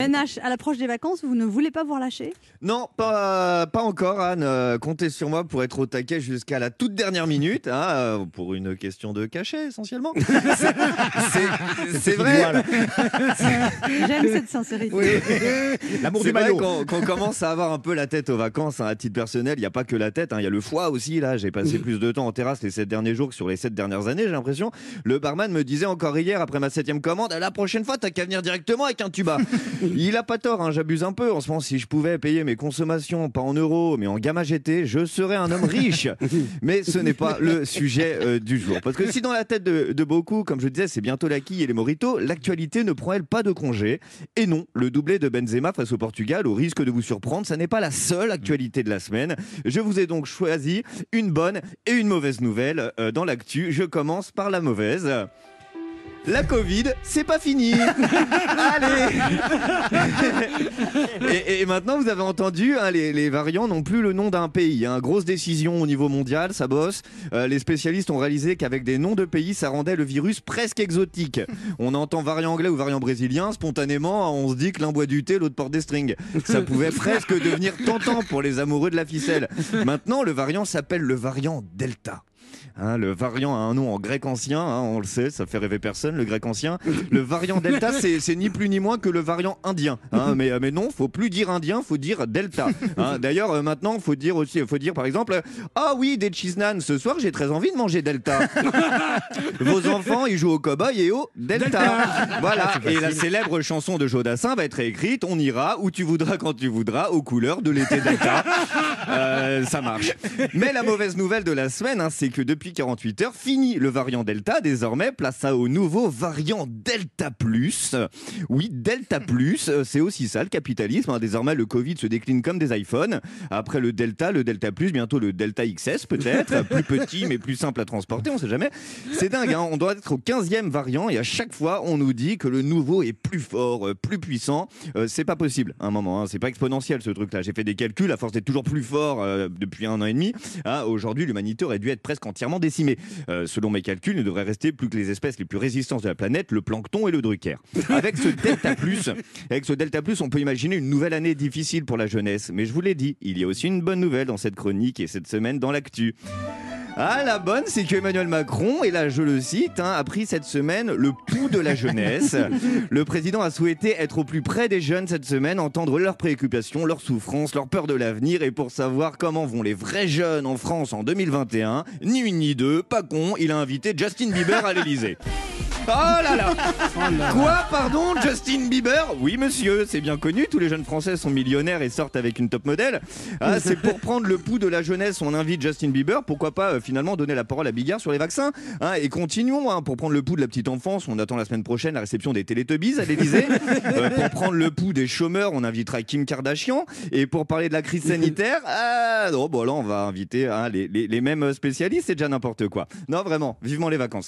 NH, à l'approche des vacances, vous ne voulez pas vous relâcher? Non, pas, pas encore, Anne. Euh, comptez sur moi pour être au taquet jusqu'à la toute dernière minute, hein, euh, pour une question de cachet essentiellement. C'est- c'est- C'est vrai. J'aime cette sincérité. L'amour C'est du vrai maillot. qu'on qu'on commence à avoir un peu la tête aux vacances hein, à titre personnel. Il n'y a pas que la tête, hein, il y a le foie aussi. Là, j'ai passé plus de temps en terrasse les sept derniers jours que sur les sept dernières années, j'ai l'impression. Le barman me disait encore hier, après ma septième commande, la prochaine fois, t'as qu'à venir directement avec un tuba. Il a pas tort, hein, j'abuse un peu. En ce moment, si je pouvais payer mes consommations, pas en euros, mais en gamma GT, je serais un homme riche. mais ce n'est pas le sujet euh, du jour. Parce que si dans la tête de, de beaucoup, comme je disais, c'est bientôt la quille et les moritos, l'actualité ne prend elle pas de congé. Et non, le doublé de Benzema face au Portugal, au risque de vous surprendre, ça n'est pas la seule actualité de la semaine. Je vous ai donc choisi une bonne et une mauvaise nouvelle euh, dans l'actu. Je commence par la mauvaise. La Covid, c'est pas fini. Allez. et, et maintenant, vous avez entendu, hein, les, les variants n'ont plus le nom d'un pays. hein. Grosse décision au niveau mondial, ça bosse. Euh, les spécialistes ont réalisé qu'avec des noms de pays, ça rendait le virus presque exotique. On entend variant anglais ou variant brésilien, spontanément, on se dit que l'un boit du thé, l'autre porte des strings. Ça pouvait presque devenir tentant pour les amoureux de la ficelle. Maintenant, le variant s'appelle le variant Delta. Hein, le variant a un nom en grec ancien, hein, on le sait, ça fait rêver personne, le grec ancien. Le variant Delta, c'est ni plus ni moins que le variant indien. hein, mais, mais non, faut plus dire indien, faut dire Delta. hein. D'ailleurs, euh, maintenant, faut dire aussi, faut dire par exemple, ah oui, des cheese ce soir, j'ai très envie de manger Delta. Vos enfants, ils jouent au cowboy et au Delta. Voilà. Et la célèbre chanson de Jodassin va être écrite On ira où tu voudras quand tu voudras aux couleurs de l'été Delta. Euh, ça marche. Mais la mauvaise nouvelle de la semaine, c'est que depuis 48 heures, fini le variant Delta. Désormais, place à au nouveau variant Delta Plus. Oui, Delta Plus, euh, c'est aussi ça le capitalisme. hein. Désormais, le Covid se décline comme des iPhones. Après le Delta, le Delta Plus, bientôt le Delta XS peut-être. plus petit mais plus simple à transporter, on sait jamais. C'est dingue, hein. on doit être au 15e variant et à chaque fois, on nous dit que le nouveau est plus fort, euh, plus puissant. Euh, c'est pas possible un moment, hein. c'est pas exponentiel ce truc-là. J'ai fait des calculs, à force d'être toujours plus fort euh, depuis un an et demi, hein, aujourd'hui l'humanité aurait dû être presque entièrement décimée. Euh, selon mes calculs, il ne devrait rester plus que les espèces les plus résistantes de la planète, le plancton et le drucker. Avec ce Delta Plus, avec ce Delta Plus, on peut imaginer une nouvelle année difficile pour la jeunesse. Mais je vous l'ai dit, il y a aussi une bonne nouvelle dans cette chronique et cette semaine dans l'actu. Ah, la bonne, c'est que Emmanuel Macron, et là je le cite, hein, a pris cette semaine le pouls de la jeunesse. Le président a souhaité être au plus près des jeunes cette semaine, entendre leurs préoccupations, leurs souffrances, leurs peurs de l'avenir, et pour savoir comment vont les vrais jeunes en France en 2021, ni une ni deux, pas con, il a invité Justin Bieber à l'Elysée. Oh là là Quoi, pardon, Justin Bieber? Oui, monsieur, c'est bien connu, tous les jeunes français sont millionnaires et sortent avec une top modèle. Ah, c'est pour prendre le pouls de la jeunesse, on invite Justin Bieber, pourquoi pas euh, finalement donner la parole à Bigard sur les vaccins hein, Et continuons, hein, pour prendre le pouls de la petite enfance, on attend la semaine prochaine la réception des Télétubbies à l'Elysée. Euh, pour prendre le pouls des chômeurs, on invitera Kim Kardashian. Et pour parler de la crise sanitaire, non, bon là on va inviter hein, les, les- les mêmes spécialistes, c'est déjà n'importe quoi. Non, vraiment, vivement les vacances.